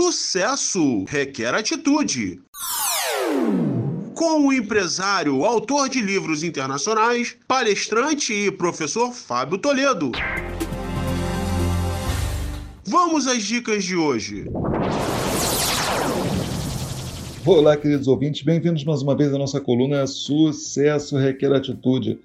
Sucesso requer atitude. Com o empresário, autor de livros internacionais, palestrante e professor Fábio Toledo. Vamos às dicas de hoje. Olá, queridos ouvintes, bem-vindos mais uma vez à nossa coluna Sucesso Requer Atitude.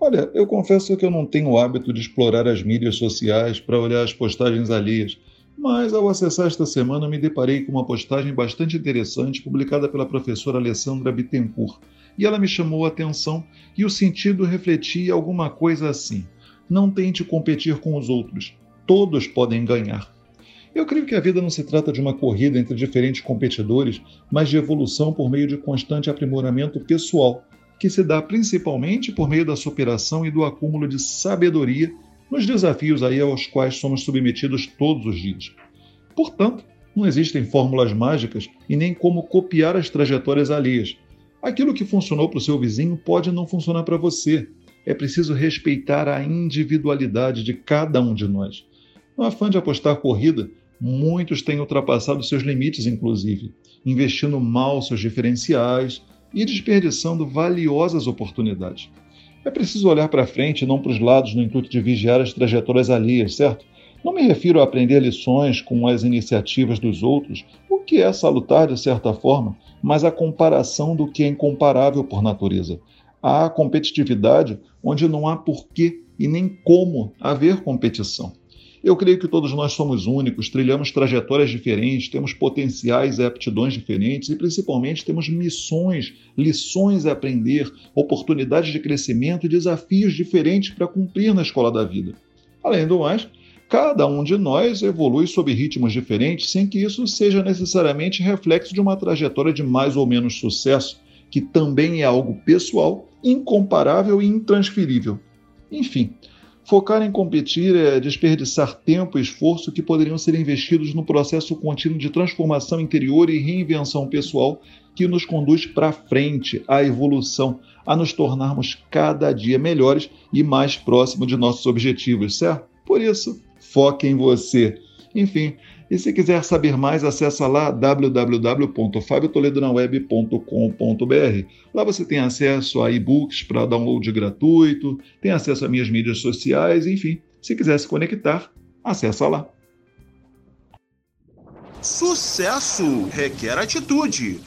Olha, eu confesso que eu não tenho o hábito de explorar as mídias sociais para olhar as postagens alheias, mas ao acessar esta semana me deparei com uma postagem bastante interessante publicada pela professora Alessandra Bittencourt, e ela me chamou a atenção e o sentido refletia alguma coisa assim: não tente competir com os outros, todos podem ganhar. Eu creio que a vida não se trata de uma corrida entre diferentes competidores, mas de evolução por meio de constante aprimoramento pessoal que se dá principalmente por meio da superação e do acúmulo de sabedoria nos desafios aí aos quais somos submetidos todos os dias. Portanto, não existem fórmulas mágicas e nem como copiar as trajetórias alheias. Aquilo que funcionou para o seu vizinho pode não funcionar para você. É preciso respeitar a individualidade de cada um de nós. No afã de apostar corrida, muitos têm ultrapassado seus limites, inclusive, investindo mal seus diferenciais, e desperdiçando valiosas oportunidades. É preciso olhar para frente e não para os lados no intuito de vigiar as trajetórias alheias, certo? Não me refiro a aprender lições com as iniciativas dos outros, o que é salutar de certa forma, mas a comparação do que é incomparável por natureza. Há competitividade onde não há porquê e nem como haver competição. Eu creio que todos nós somos únicos, trilhamos trajetórias diferentes, temos potenciais e aptidões diferentes e, principalmente, temos missões, lições a aprender, oportunidades de crescimento e desafios diferentes para cumprir na escola da vida. Além do mais, cada um de nós evolui sob ritmos diferentes sem que isso seja necessariamente reflexo de uma trajetória de mais ou menos sucesso, que também é algo pessoal, incomparável e intransferível. Enfim, Focar em competir é desperdiçar tempo e esforço que poderiam ser investidos no processo contínuo de transformação interior e reinvenção pessoal que nos conduz para frente, à evolução, a nos tornarmos cada dia melhores e mais próximos de nossos objetivos, certo? Por isso, foque em você. Enfim, e se quiser saber mais, acessa lá www.fabiotoledonaweb.com.br. Lá você tem acesso a e-books para download gratuito, tem acesso a minhas mídias sociais, enfim. Se quiser se conectar, acessa lá. Sucesso requer atitude.